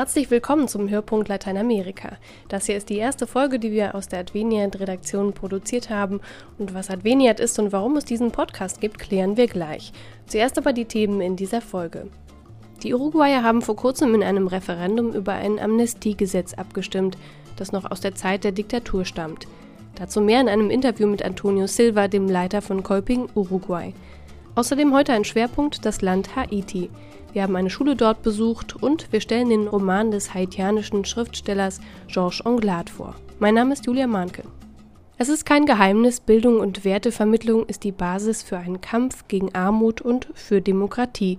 Herzlich willkommen zum Hörpunkt Lateinamerika. Das hier ist die erste Folge, die wir aus der Adveniat-Redaktion produziert haben. Und was Adveniat ist und warum es diesen Podcast gibt, klären wir gleich. Zuerst aber die Themen in dieser Folge. Die Uruguayer haben vor kurzem in einem Referendum über ein Amnestiegesetz abgestimmt, das noch aus der Zeit der Diktatur stammt. Dazu mehr in einem Interview mit Antonio Silva, dem Leiter von Kolping, Uruguay. Außerdem heute ein Schwerpunkt das Land Haiti. Wir haben eine Schule dort besucht und wir stellen den Roman des haitianischen Schriftstellers Georges Anglade vor. Mein Name ist Julia Mahnke. Es ist kein Geheimnis, Bildung und Wertevermittlung ist die Basis für einen Kampf gegen Armut und für Demokratie.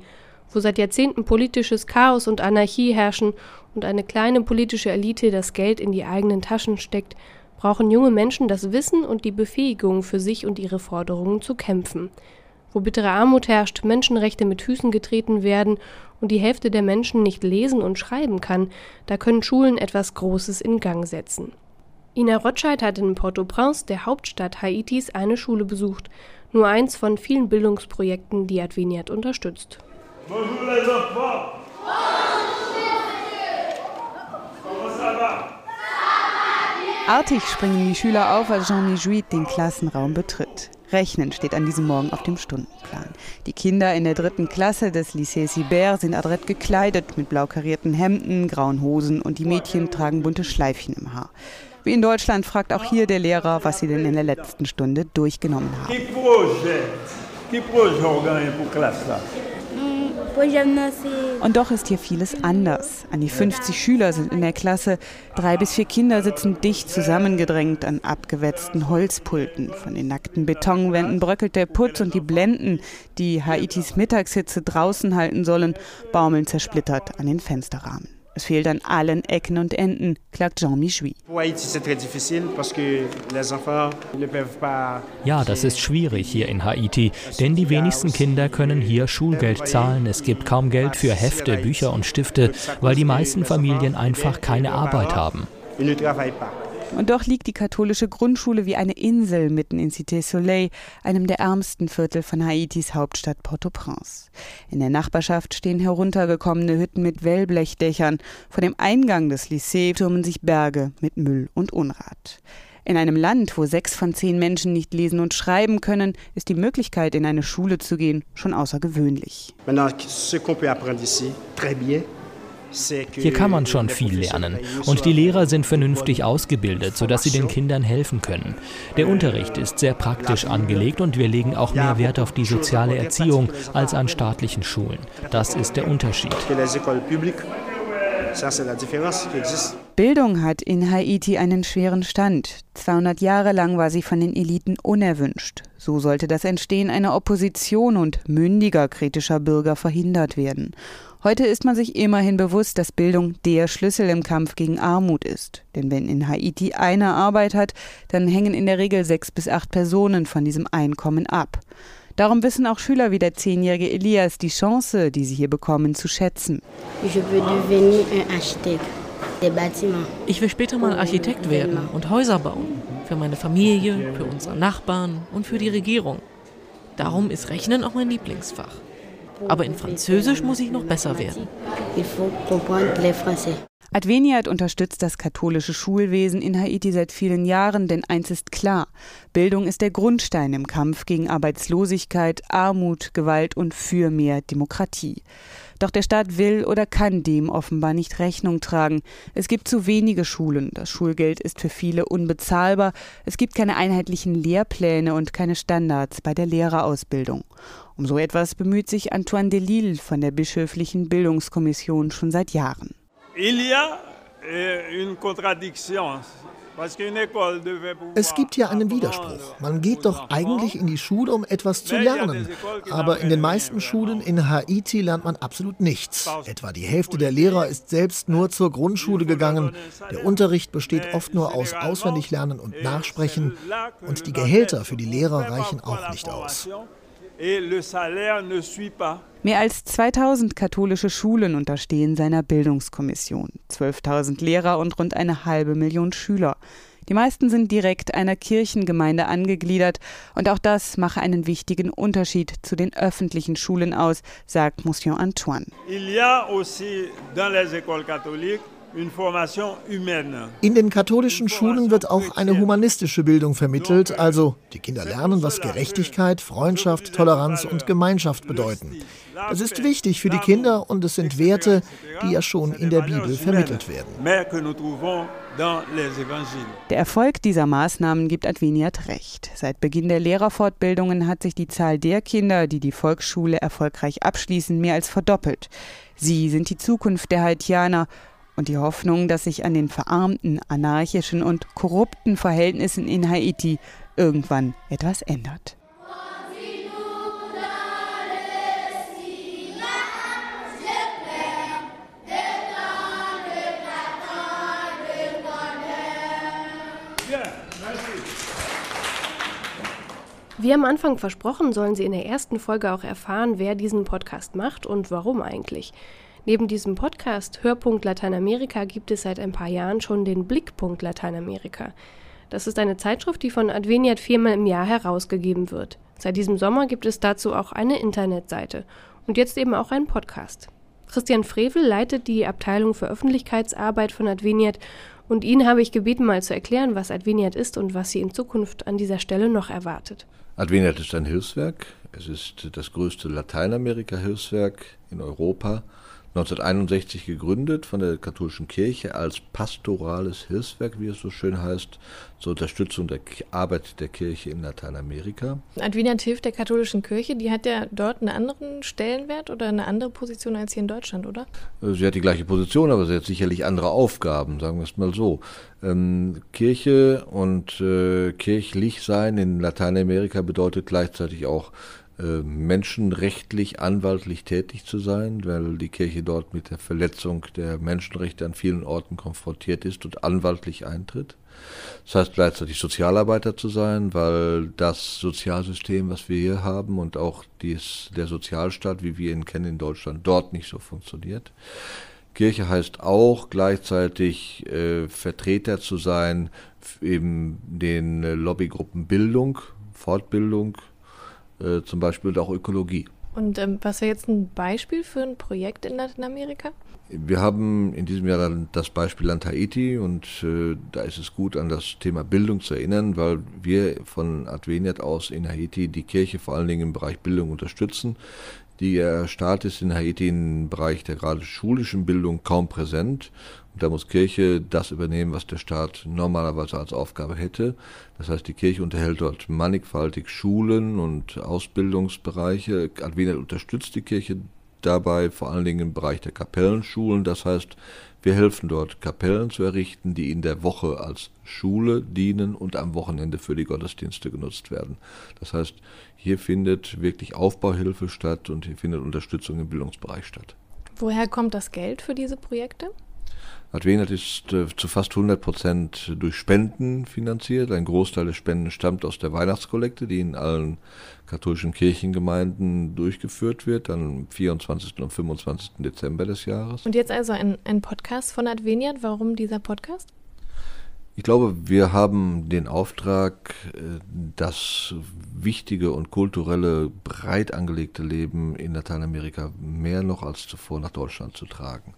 Wo seit Jahrzehnten politisches Chaos und Anarchie herrschen und eine kleine politische Elite das Geld in die eigenen Taschen steckt, brauchen junge Menschen das Wissen und die Befähigung, für sich und ihre Forderungen zu kämpfen wo bittere Armut herrscht, Menschenrechte mit Füßen getreten werden und die Hälfte der Menschen nicht lesen und schreiben kann, da können Schulen etwas Großes in Gang setzen. Ina Rotscheid hat in Port-au-Prince, der Hauptstadt Haitis, eine Schule besucht, nur eins von vielen Bildungsprojekten, die Adveniat unterstützt. Artig springen die Schüler auf, als Jean Mijuit den Klassenraum betritt. Rechnen steht an diesem Morgen auf dem Stundenplan. Die Kinder in der dritten Klasse des Lycée Sibert sind adrett gekleidet mit blau karierten Hemden, grauen Hosen und die Mädchen tragen bunte Schleifchen im Haar. Wie in Deutschland fragt auch hier der Lehrer, was sie denn in der letzten Stunde durchgenommen haben. Und doch ist hier vieles anders. An die 50 Schüler sind in der Klasse. Drei bis vier Kinder sitzen dicht zusammengedrängt an abgewetzten Holzpulten. Von den nackten Betonwänden bröckelt der Putz und die Blenden, die Haitis Mittagshitze draußen halten sollen, baumeln zersplittert an den Fensterrahmen. Es fehlt an allen Ecken und Enden, klagt Jean Michoui. Ja, das ist schwierig hier in Haiti, denn die wenigsten Kinder können hier Schulgeld zahlen. Es gibt kaum Geld für Hefte, Bücher und Stifte, weil die meisten Familien einfach keine Arbeit haben. Und doch liegt die katholische Grundschule wie eine Insel mitten in Cité Soleil, einem der ärmsten Viertel von Haitis Hauptstadt Port-au-Prince. In der Nachbarschaft stehen heruntergekommene Hütten mit Wellblechdächern. Vor dem Eingang des Lycée türmen sich Berge mit Müll und Unrat. In einem Land, wo sechs von zehn Menschen nicht lesen und schreiben können, ist die Möglichkeit, in eine Schule zu gehen, schon außergewöhnlich. Maintenant, ce qu'on peut apprendre ici, très bien, hier kann man schon viel lernen und die Lehrer sind vernünftig ausgebildet, sodass sie den Kindern helfen können. Der Unterricht ist sehr praktisch angelegt und wir legen auch mehr Wert auf die soziale Erziehung als an staatlichen Schulen. Das ist der Unterschied. Bildung hat in Haiti einen schweren Stand. 200 Jahre lang war sie von den Eliten unerwünscht. So sollte das Entstehen einer Opposition und mündiger kritischer Bürger verhindert werden. Heute ist man sich immerhin bewusst, dass Bildung der Schlüssel im Kampf gegen Armut ist. Denn wenn in Haiti einer Arbeit hat, dann hängen in der Regel sechs bis acht Personen von diesem Einkommen ab. Darum wissen auch Schüler wie der zehnjährige Elias die Chance, die sie hier bekommen, zu schätzen. Ich will später mal Architekt werden und Häuser bauen. Für meine Familie, für unsere Nachbarn und für die Regierung. Darum ist Rechnen auch mein Lieblingsfach. Aber in Französisch muss ich noch besser werden. Adveniat unterstützt das katholische Schulwesen in Haiti seit vielen Jahren, denn eins ist klar, Bildung ist der Grundstein im Kampf gegen Arbeitslosigkeit, Armut, Gewalt und für mehr Demokratie. Doch der Staat will oder kann dem offenbar nicht Rechnung tragen. Es gibt zu wenige Schulen, das Schulgeld ist für viele unbezahlbar, es gibt keine einheitlichen Lehrpläne und keine Standards bei der Lehrerausbildung. Um so etwas bemüht sich Antoine Delille von der Bischöflichen Bildungskommission schon seit Jahren. Es gibt ja einen Widerspruch. Man geht doch eigentlich in die Schule, um etwas zu lernen. Aber in den meisten Schulen in Haiti lernt man absolut nichts. Etwa die Hälfte der Lehrer ist selbst nur zur Grundschule gegangen. Der Unterricht besteht oft nur aus Auswendiglernen und Nachsprechen. Und die Gehälter für die Lehrer reichen auch nicht aus. Mehr als 2000 katholische Schulen unterstehen seiner Bildungskommission, 12.000 Lehrer und rund eine halbe Million Schüler. Die meisten sind direkt einer Kirchengemeinde angegliedert und auch das mache einen wichtigen Unterschied zu den öffentlichen Schulen aus, sagt Monsieur Antoine. Il y a aussi dans les écoles catholiques in den katholischen Schulen wird auch eine humanistische Bildung vermittelt, also die Kinder lernen, was Gerechtigkeit, Freundschaft, Toleranz und Gemeinschaft bedeuten. Das ist wichtig für die Kinder und es sind Werte, die ja schon in der Bibel vermittelt werden. Der Erfolg dieser Maßnahmen gibt Adveniat recht. Seit Beginn der Lehrerfortbildungen hat sich die Zahl der Kinder, die die Volksschule erfolgreich abschließen, mehr als verdoppelt. Sie sind die Zukunft der Haitianer und die Hoffnung, dass sich an den verarmten, anarchischen und korrupten Verhältnissen in Haiti irgendwann etwas ändert. Wie am Anfang versprochen, sollen Sie in der ersten Folge auch erfahren, wer diesen Podcast macht und warum eigentlich. Neben diesem Podcast Hörpunkt Lateinamerika gibt es seit ein paar Jahren schon den Blickpunkt Lateinamerika. Das ist eine Zeitschrift, die von Adveniat viermal im Jahr herausgegeben wird. Seit diesem Sommer gibt es dazu auch eine Internetseite und jetzt eben auch einen Podcast. Christian Frevel leitet die Abteilung für Öffentlichkeitsarbeit von Adveniat und ihn habe ich gebeten, mal zu erklären, was Adveniat ist und was sie in Zukunft an dieser Stelle noch erwartet. Adveniat ist ein Hilfswerk. Es ist das größte Lateinamerika-Hilfswerk in Europa 1961 gegründet von der katholischen Kirche als pastorales Hilfswerk, wie es so schön heißt, zur Unterstützung der Arbeit der Kirche in Lateinamerika. Adveniat hilft der katholischen Kirche, die hat ja dort einen anderen Stellenwert oder eine andere Position als hier in Deutschland, oder? Äh, sie hat die gleiche Position, aber sie hat sicherlich andere Aufgaben, sagen wir es mal so. Ähm, Kirche und äh, kirchlich sein in Lateinamerika bedeutet gleichzeitig auch menschenrechtlich, anwaltlich tätig zu sein, weil die Kirche dort mit der Verletzung der Menschenrechte an vielen Orten konfrontiert ist und anwaltlich eintritt. Das heißt gleichzeitig Sozialarbeiter zu sein, weil das Sozialsystem, was wir hier haben und auch dies, der Sozialstaat, wie wir ihn kennen in Deutschland, dort nicht so funktioniert. Kirche heißt auch gleichzeitig äh, Vertreter zu sein, eben den äh, Lobbygruppen Bildung, Fortbildung, äh, zum Beispiel auch Ökologie. Und ähm, was wäre jetzt ein Beispiel für ein Projekt in Lateinamerika? Wir haben in diesem Jahr das Beispiel Land Haiti und äh, da ist es gut, an das Thema Bildung zu erinnern, weil wir von Adveniat aus in Haiti die Kirche vor allen Dingen im Bereich Bildung unterstützen. Der Staat ist in Haiti im Bereich der gerade schulischen Bildung kaum präsent. Und da muss Kirche das übernehmen, was der Staat normalerweise als Aufgabe hätte. Das heißt, die Kirche unterhält dort mannigfaltig Schulen und Ausbildungsbereiche. Adveniat unterstützt die Kirche dabei, vor allen Dingen im Bereich der Kapellenschulen. Das heißt, wir helfen dort, Kapellen zu errichten, die in der Woche als Schule dienen und am Wochenende für die Gottesdienste genutzt werden. Das heißt, hier findet wirklich Aufbauhilfe statt und hier findet Unterstützung im Bildungsbereich statt. Woher kommt das Geld für diese Projekte? Advenat ist äh, zu fast 100 Prozent durch Spenden finanziert. Ein Großteil der Spenden stammt aus der Weihnachtskollekte, die in allen katholischen Kirchengemeinden durchgeführt wird, am 24. und 25. Dezember des Jahres. Und jetzt also ein, ein Podcast von Adveniat. Warum dieser Podcast? Ich glaube, wir haben den Auftrag, äh, das wichtige und kulturelle, breit angelegte Leben in Lateinamerika mehr noch als zuvor nach Deutschland zu tragen.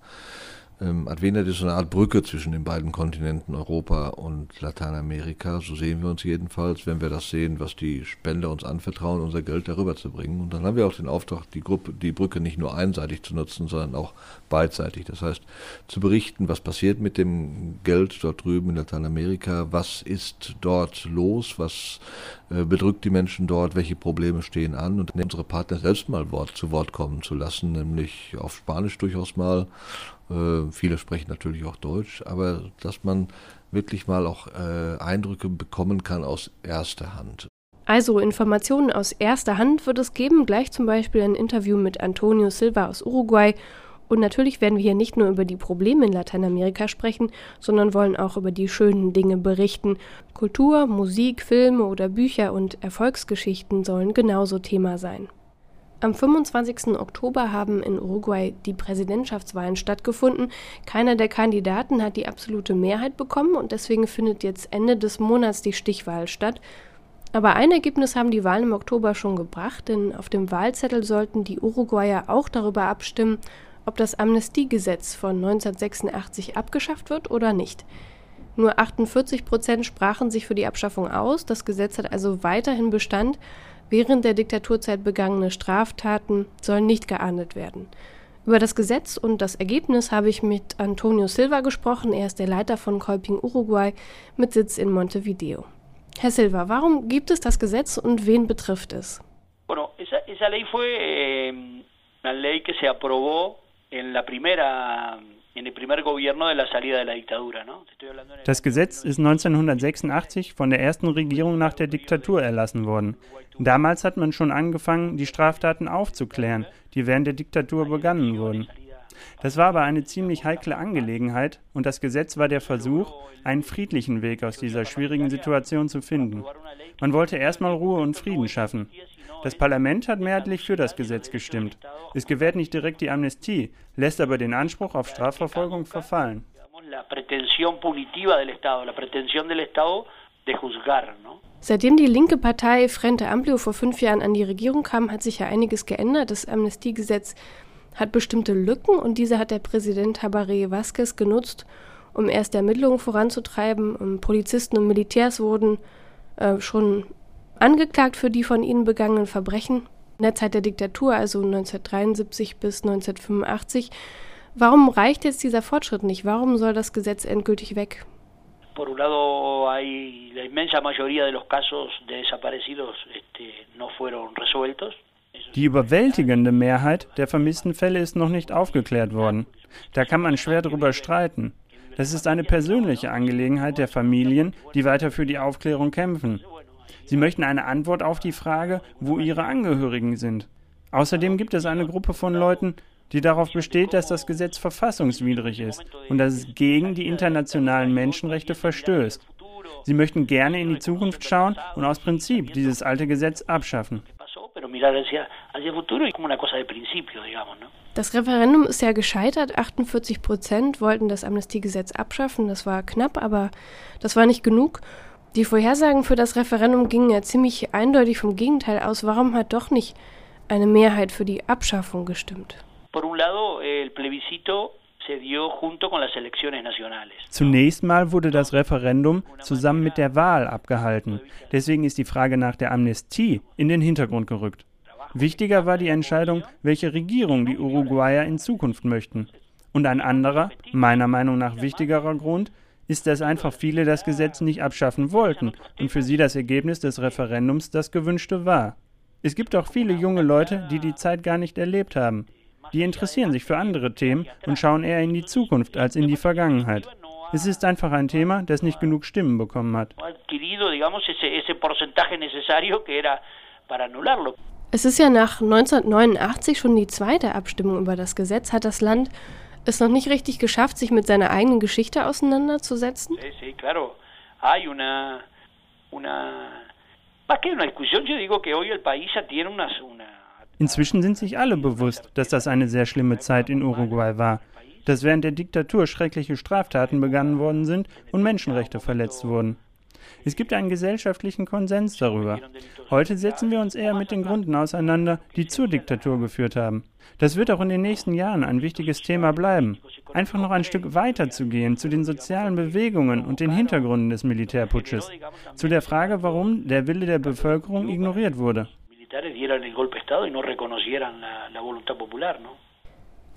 Ähm, Adveniat ist so eine Art Brücke zwischen den beiden Kontinenten Europa und Lateinamerika. So sehen wir uns jedenfalls, wenn wir das sehen, was die Spender uns anvertrauen, unser Geld darüber zu bringen. Und dann haben wir auch den Auftrag, die, Gruppe, die Brücke nicht nur einseitig zu nutzen, sondern auch beidseitig. Das heißt, zu berichten, was passiert mit dem Geld dort drüben in Lateinamerika, was ist dort los, was äh, bedrückt die Menschen dort, welche Probleme stehen an und unsere Partner selbst mal Wort, zu Wort kommen zu lassen, nämlich auf Spanisch durchaus mal äh, viele sprechen natürlich auch Deutsch, aber dass man wirklich mal auch äh, Eindrücke bekommen kann aus erster Hand. Also Informationen aus erster Hand wird es geben, gleich zum Beispiel ein Interview mit Antonio Silva aus Uruguay. Und natürlich werden wir hier nicht nur über die Probleme in Lateinamerika sprechen, sondern wollen auch über die schönen Dinge berichten. Kultur, Musik, Filme oder Bücher und Erfolgsgeschichten sollen genauso Thema sein. Am 25. Oktober haben in Uruguay die Präsidentschaftswahlen stattgefunden. Keiner der Kandidaten hat die absolute Mehrheit bekommen und deswegen findet jetzt Ende des Monats die Stichwahl statt. Aber ein Ergebnis haben die Wahlen im Oktober schon gebracht, denn auf dem Wahlzettel sollten die Uruguayer auch darüber abstimmen, ob das Amnestiegesetz von 1986 abgeschafft wird oder nicht. Nur 48 Prozent sprachen sich für die Abschaffung aus. Das Gesetz hat also weiterhin Bestand. Während der Diktaturzeit begangene Straftaten sollen nicht geahndet werden. Über das Gesetz und das Ergebnis habe ich mit Antonio Silva gesprochen. Er ist der Leiter von Kolping Uruguay mit Sitz in Montevideo. Herr Silva, warum gibt es das Gesetz und wen betrifft es? Bueno, esa, esa ley fue eh, una ley que se aprobó en la primera das Gesetz ist 1986 von der ersten Regierung nach der Diktatur erlassen worden. Damals hat man schon angefangen, die Straftaten aufzuklären, die während der Diktatur begangen wurden. Das war aber eine ziemlich heikle Angelegenheit und das Gesetz war der Versuch, einen friedlichen Weg aus dieser schwierigen Situation zu finden. Man wollte erstmal Ruhe und Frieden schaffen. Das Parlament hat mehrheitlich für das Gesetz gestimmt. Es gewährt nicht direkt die Amnestie, lässt aber den Anspruch auf Strafverfolgung verfallen. Seitdem die linke Partei Frente Amplio vor fünf Jahren an die Regierung kam, hat sich ja einiges geändert. Das Amnestiegesetz hat bestimmte Lücken und diese hat der Präsident Habaré Vázquez genutzt, um erst Ermittlungen voranzutreiben. Polizisten und Militärs wurden äh, schon angeklagt für die von ihnen begangenen Verbrechen in der Zeit der Diktatur, also 1973 bis 1985. Warum reicht jetzt dieser Fortschritt nicht? Warum soll das Gesetz endgültig weg? Por un lado, hay la inmensa mayoría de los casos de desaparecidos no fueron resueltos. Die überwältigende Mehrheit der vermissten Fälle ist noch nicht aufgeklärt worden. Da kann man schwer darüber streiten. Das ist eine persönliche Angelegenheit der Familien, die weiter für die Aufklärung kämpfen. Sie möchten eine Antwort auf die Frage, wo ihre Angehörigen sind. Außerdem gibt es eine Gruppe von Leuten, die darauf besteht, dass das Gesetz verfassungswidrig ist und dass es gegen die internationalen Menschenrechte verstößt. Sie möchten gerne in die Zukunft schauen und aus Prinzip dieses alte Gesetz abschaffen. Das Referendum ist ja gescheitert. 48 Prozent wollten das Amnestiegesetz abschaffen. Das war knapp, aber das war nicht genug. Die Vorhersagen für das Referendum gingen ja ziemlich eindeutig vom Gegenteil aus. Warum hat doch nicht eine Mehrheit für die Abschaffung gestimmt? Zunächst mal wurde das Referendum zusammen mit der Wahl abgehalten. Deswegen ist die Frage nach der Amnestie in den Hintergrund gerückt. Wichtiger war die Entscheidung, welche Regierung die Uruguayer in Zukunft möchten. Und ein anderer, meiner Meinung nach wichtigerer Grund, ist, dass einfach viele das Gesetz nicht abschaffen wollten und für sie das Ergebnis des Referendums das gewünschte war. Es gibt auch viele junge Leute, die die Zeit gar nicht erlebt haben. Die interessieren sich für andere Themen und schauen eher in die Zukunft als in die Vergangenheit. Es ist einfach ein Thema, das nicht genug Stimmen bekommen hat. Es ist ja nach 1989 schon die zweite Abstimmung über das Gesetz. Hat das Land es noch nicht richtig geschafft, sich mit seiner eigenen Geschichte auseinanderzusetzen? Sí, sí, claro. Hay una, una, más que una discusión, yo digo que hoy el país tiene una, una Inzwischen sind sich alle bewusst, dass das eine sehr schlimme Zeit in Uruguay war, dass während der Diktatur schreckliche Straftaten begangen worden sind und Menschenrechte verletzt wurden. Es gibt einen gesellschaftlichen Konsens darüber. Heute setzen wir uns eher mit den Gründen auseinander, die zur Diktatur geführt haben. Das wird auch in den nächsten Jahren ein wichtiges Thema bleiben. Einfach noch ein Stück weiter zu gehen zu den sozialen Bewegungen und den Hintergründen des Militärputsches. Zu der Frage, warum der Wille der Bevölkerung ignoriert wurde.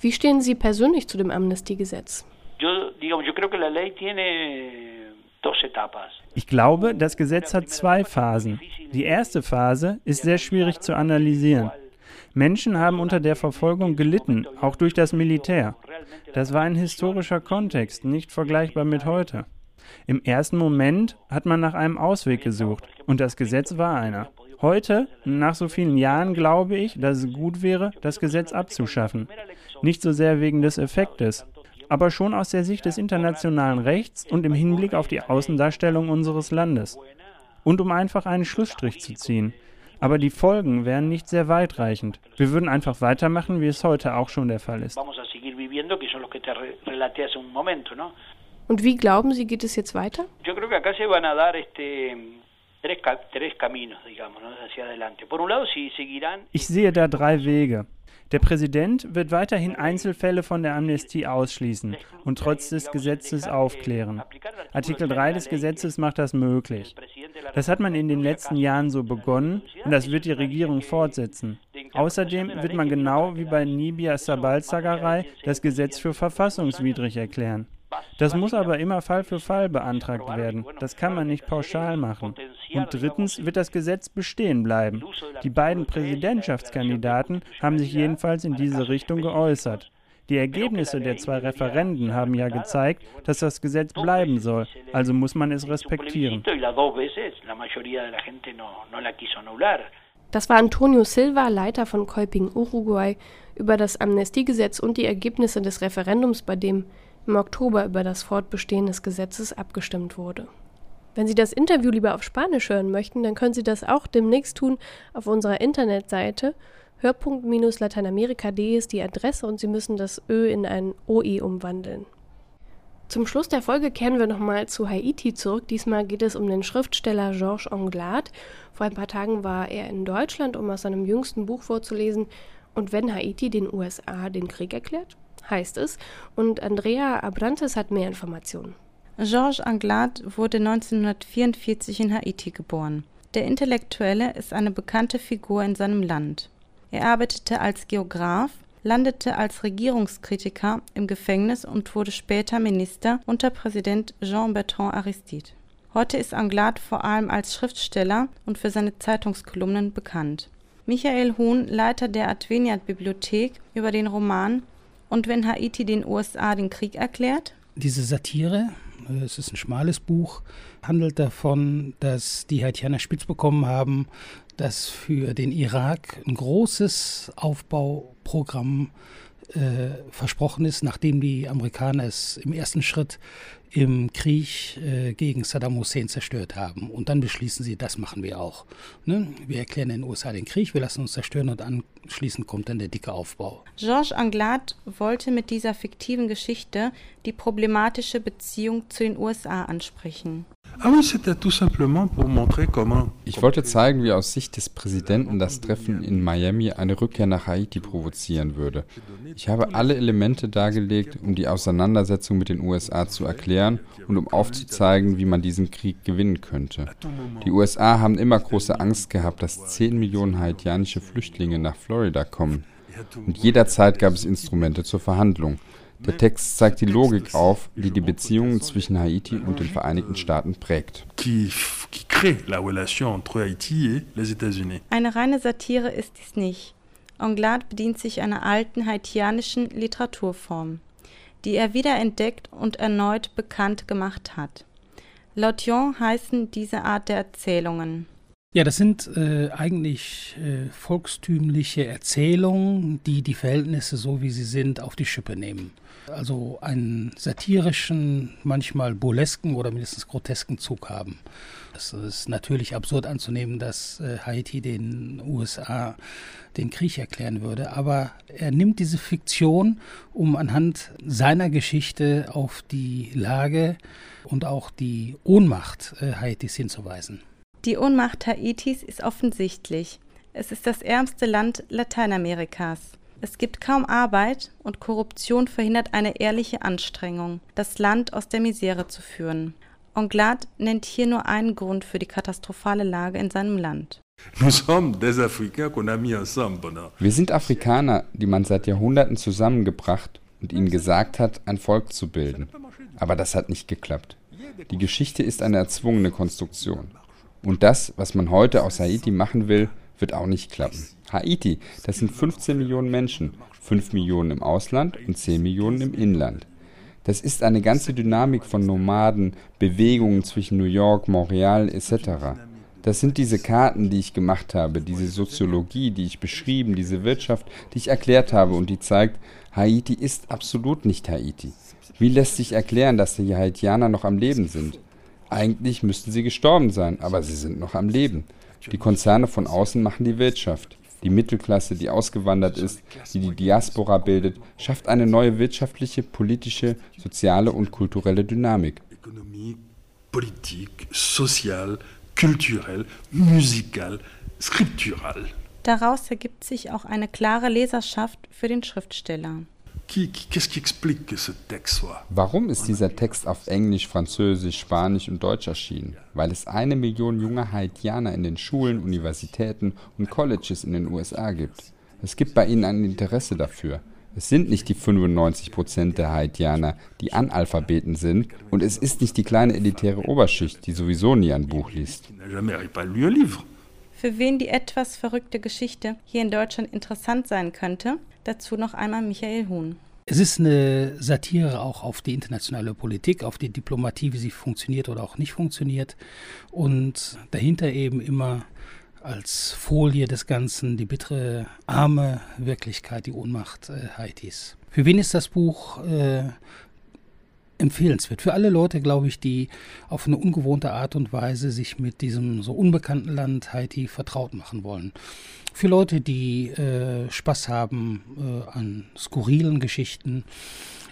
Wie stehen Sie persönlich zu dem Amnestiegesetz? Yo, digamos, yo creo que la ley tiene ich glaube, das Gesetz hat zwei Phasen. Die erste Phase ist sehr schwierig zu analysieren. Menschen haben unter der Verfolgung gelitten, auch durch das Militär. Das war ein historischer Kontext, nicht vergleichbar mit heute. Im ersten Moment hat man nach einem Ausweg gesucht, und das Gesetz war einer. Heute, nach so vielen Jahren, glaube ich, dass es gut wäre, das Gesetz abzuschaffen. Nicht so sehr wegen des Effektes, aber schon aus der Sicht des internationalen Rechts und im Hinblick auf die Außendarstellung unseres Landes. Und um einfach einen Schlussstrich zu ziehen. Aber die Folgen wären nicht sehr weitreichend. Wir würden einfach weitermachen, wie es heute auch schon der Fall ist. Und wie glauben Sie, geht es jetzt weiter? Ich sehe da drei Wege. Der Präsident wird weiterhin Einzelfälle von der Amnestie ausschließen und trotz des Gesetzes aufklären. Artikel 3 des Gesetzes macht das möglich. Das hat man in den letzten Jahren so begonnen und das wird die Regierung fortsetzen. Außerdem wird man genau wie bei Nibia Sabal-Zagarei das Gesetz für verfassungswidrig erklären. Das muss aber immer Fall für Fall beantragt werden. Das kann man nicht pauschal machen. Und drittens wird das Gesetz bestehen bleiben. Die beiden Präsidentschaftskandidaten haben sich jedenfalls in diese Richtung geäußert. Die Ergebnisse der zwei Referenden haben ja gezeigt, dass das Gesetz bleiben soll, also muss man es respektieren. Das war Antonio Silva, Leiter von Kolping, Uruguay, über das Amnestiegesetz und die Ergebnisse des Referendums, bei dem im Oktober über das Fortbestehen des Gesetzes abgestimmt wurde. Wenn Sie das Interview lieber auf Spanisch hören möchten, dann können Sie das auch demnächst tun auf unserer Internetseite. Hörpunkt-lateinamerika.de ist die Adresse und Sie müssen das Ö in ein OE umwandeln. Zum Schluss der Folge kehren wir nochmal zu Haiti zurück. Diesmal geht es um den Schriftsteller Georges Anglade. Vor ein paar Tagen war er in Deutschland, um aus seinem jüngsten Buch vorzulesen. Und wenn Haiti den USA den Krieg erklärt? heißt es. Und Andrea Abrantes hat mehr Informationen. Georges Anglade wurde 1944 in Haiti geboren. Der Intellektuelle ist eine bekannte Figur in seinem Land. Er arbeitete als Geograf, landete als Regierungskritiker im Gefängnis und wurde später Minister unter Präsident Jean-Bertrand Aristide. Heute ist Anglade vor allem als Schriftsteller und für seine Zeitungskolumnen bekannt. Michael Huhn, Leiter der Adveniat-Bibliothek, über den Roman und wenn Haiti den USA den Krieg erklärt? Diese Satire, es ist ein schmales Buch, handelt davon, dass die Haitianer spitz bekommen haben, dass für den Irak ein großes Aufbauprogramm äh, versprochen ist, nachdem die Amerikaner es im ersten Schritt im Krieg äh, gegen Saddam Hussein zerstört haben. Und dann beschließen sie, das machen wir auch. Ne? Wir erklären den USA den Krieg, wir lassen uns zerstören und anschließend kommt dann der dicke Aufbau. Georges Anglade wollte mit dieser fiktiven Geschichte die problematische Beziehung zu den USA ansprechen. Ah ich wollte zeigen, wie aus Sicht des Präsidenten das Treffen in Miami eine Rückkehr nach Haiti provozieren würde. Ich habe alle Elemente dargelegt, um die Auseinandersetzung mit den USA zu erklären und um aufzuzeigen, wie man diesen Krieg gewinnen könnte. Die USA haben immer große Angst gehabt, dass 10 Millionen haitianische Flüchtlinge nach Florida kommen. Und jederzeit gab es Instrumente zur Verhandlung. Der Text zeigt die Logik auf, die die Beziehungen zwischen Haiti und den Vereinigten Staaten prägt. Eine reine Satire ist dies nicht. Anglade bedient sich einer alten haitianischen Literaturform, die er wiederentdeckt und erneut bekannt gemacht hat. Laut Jon heißen diese Art der Erzählungen ja, das sind äh, eigentlich äh, volkstümliche Erzählungen, die die Verhältnisse so wie sie sind auf die Schippe nehmen. Also einen satirischen, manchmal burlesken oder mindestens grotesken Zug haben. Es ist natürlich absurd anzunehmen, dass äh, Haiti den USA den Krieg erklären würde, aber er nimmt diese Fiktion, um anhand seiner Geschichte auf die Lage und auch die Ohnmacht äh, Haitis hinzuweisen. Die Ohnmacht Haitis ist offensichtlich. Es ist das ärmste Land Lateinamerikas. Es gibt kaum Arbeit und Korruption verhindert eine ehrliche Anstrengung, das Land aus der Misere zu führen. Anglade nennt hier nur einen Grund für die katastrophale Lage in seinem Land. Wir sind Afrikaner, die man seit Jahrhunderten zusammengebracht und ihnen gesagt hat, ein Volk zu bilden. Aber das hat nicht geklappt. Die Geschichte ist eine erzwungene Konstruktion. Und das, was man heute aus Haiti machen will, wird auch nicht klappen. Haiti, das sind 15 Millionen Menschen, 5 Millionen im Ausland und 10 Millionen im Inland. Das ist eine ganze Dynamik von Nomaden, Bewegungen zwischen New York, Montreal etc. Das sind diese Karten, die ich gemacht habe, diese Soziologie, die ich beschrieben, diese Wirtschaft, die ich erklärt habe und die zeigt, Haiti ist absolut nicht Haiti. Wie lässt sich erklären, dass die Haitianer noch am Leben sind? Eigentlich müssten sie gestorben sein, aber sie sind noch am Leben. Die Konzerne von außen machen die Wirtschaft. Die Mittelklasse, die ausgewandert ist, die die Diaspora bildet, schafft eine neue wirtschaftliche, politische, soziale und kulturelle Dynamik. Ökonomie, Politik, sozial, kulturell, musikal, skriptural. Daraus ergibt sich auch eine klare Leserschaft für den Schriftsteller. Warum ist dieser Text auf Englisch, Französisch, Spanisch und Deutsch erschienen? Weil es eine Million junger Haitianer in den Schulen, Universitäten und Colleges in den USA gibt. Es gibt bei ihnen ein Interesse dafür. Es sind nicht die 95 Prozent der Haitianer, die Analphabeten sind, und es ist nicht die kleine elitäre Oberschicht, die sowieso nie ein Buch liest. Für wen die etwas verrückte Geschichte hier in Deutschland interessant sein könnte, Dazu noch einmal Michael Huhn. Es ist eine Satire auch auf die internationale Politik, auf die Diplomatie, wie sie funktioniert oder auch nicht funktioniert. Und dahinter eben immer als Folie des Ganzen die bittere, arme Wirklichkeit, die Ohnmacht äh, Haitis. Für wen ist das Buch äh, empfehlenswert. Für alle Leute, glaube ich, die auf eine ungewohnte Art und Weise sich mit diesem so unbekannten Land Haiti vertraut machen wollen. Für Leute, die äh, Spaß haben äh, an skurrilen Geschichten,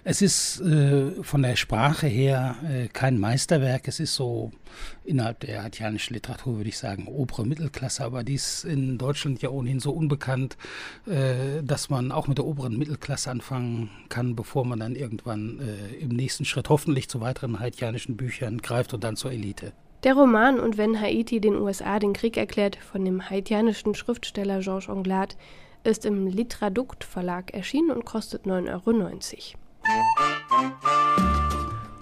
es ist äh, von der Sprache her äh, kein Meisterwerk. Es ist so innerhalb der haitianischen Literatur, würde ich sagen, obere Mittelklasse. Aber die ist in Deutschland ja ohnehin so unbekannt, äh, dass man auch mit der oberen Mittelklasse anfangen kann, bevor man dann irgendwann äh, im nächsten Schritt hoffentlich zu weiteren haitianischen Büchern greift und dann zur Elite. Der Roman Und wenn Haiti den USA den Krieg erklärt von dem haitianischen Schriftsteller Georges Anglade ist im Litradukt Verlag erschienen und kostet 9,90 Euro.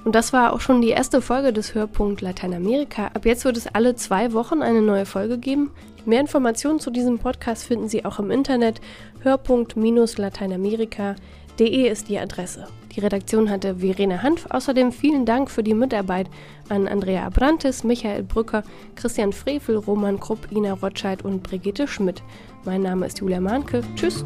Und das war auch schon die erste Folge des Hörpunkt Lateinamerika. Ab jetzt wird es alle zwei Wochen eine neue Folge geben. Mehr Informationen zu diesem Podcast finden Sie auch im Internet. Hörpunkt-lateinamerika.de ist die Adresse. Die Redaktion hatte Verena Hanf. Außerdem vielen Dank für die Mitarbeit an Andrea Abrantes, Michael Brücker, Christian Frevel, Roman Krupp, Ina Rotscheid und Brigitte Schmidt. Mein Name ist Julia Mahnke. Tschüss.